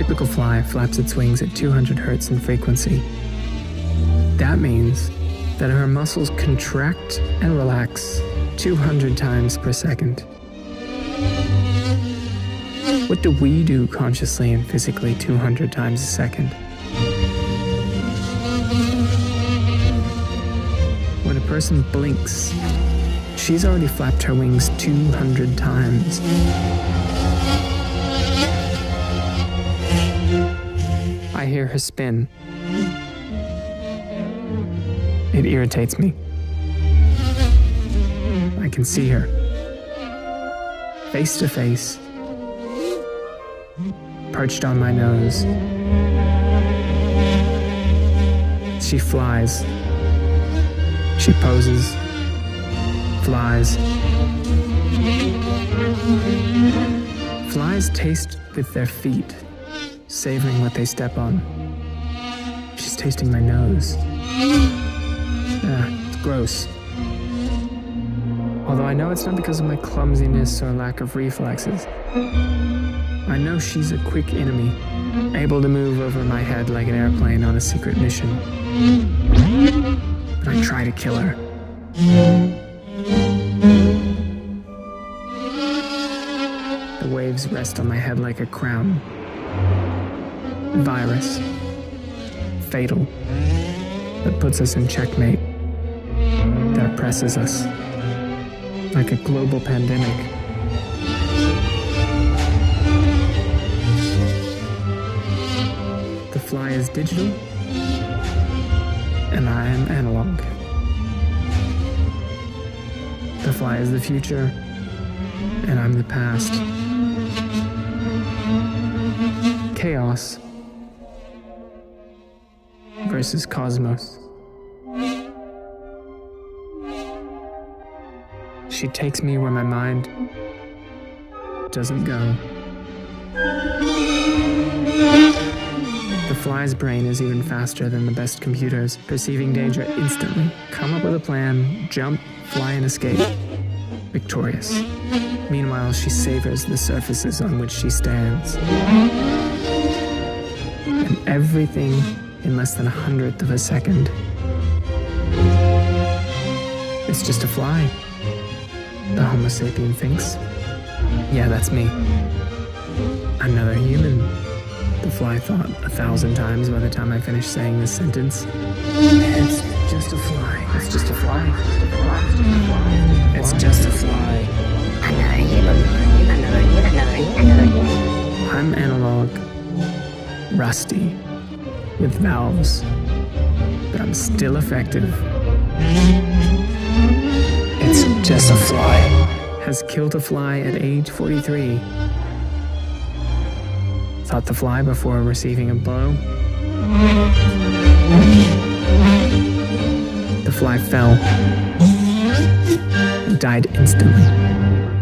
typical fly flaps its wings at 200 hertz in frequency. That means that her muscles contract and relax 200 times per second. What do we do consciously and physically 200 times a second? When a person blinks, she's already flapped her wings 200 times. I hear her spin. It irritates me. I can see her. Face to face. Perched on my nose. She flies. She poses. Flies. Flies taste with their feet, savoring what they step on. She's tasting my nose. Ah, it's gross. Although I know it's not because of my clumsiness or lack of reflexes. I know she's a quick enemy, able to move over my head like an airplane on a secret mission. But I try to kill her. The waves rest on my head like a crown. Virus. Fatal. That puts us in checkmate. That oppresses us. Like a global pandemic. The fly is digital, and I am analog. The fly is the future, and I'm the past. Chaos versus cosmos. She takes me where my mind doesn't go. The fly's brain is even faster than the best computers, perceiving danger instantly. Come up with a plan, jump, fly, and escape. Victorious. Meanwhile, she savors the surfaces on which she stands. And everything in less than a hundredth of a second. It's just a fly. The Homo sapien thinks. Yeah, that's me. Another human. The fly thought a thousand times by the time I finished saying this sentence. It's just a fly. It's just a fly. It's just a fly. Another human. Another, another, another human. I'm analog, rusty, with valves, but I'm still effective. It's just a fly. Has killed a fly at age 43. Thought the fly before receiving a blow. The fly fell and died instantly.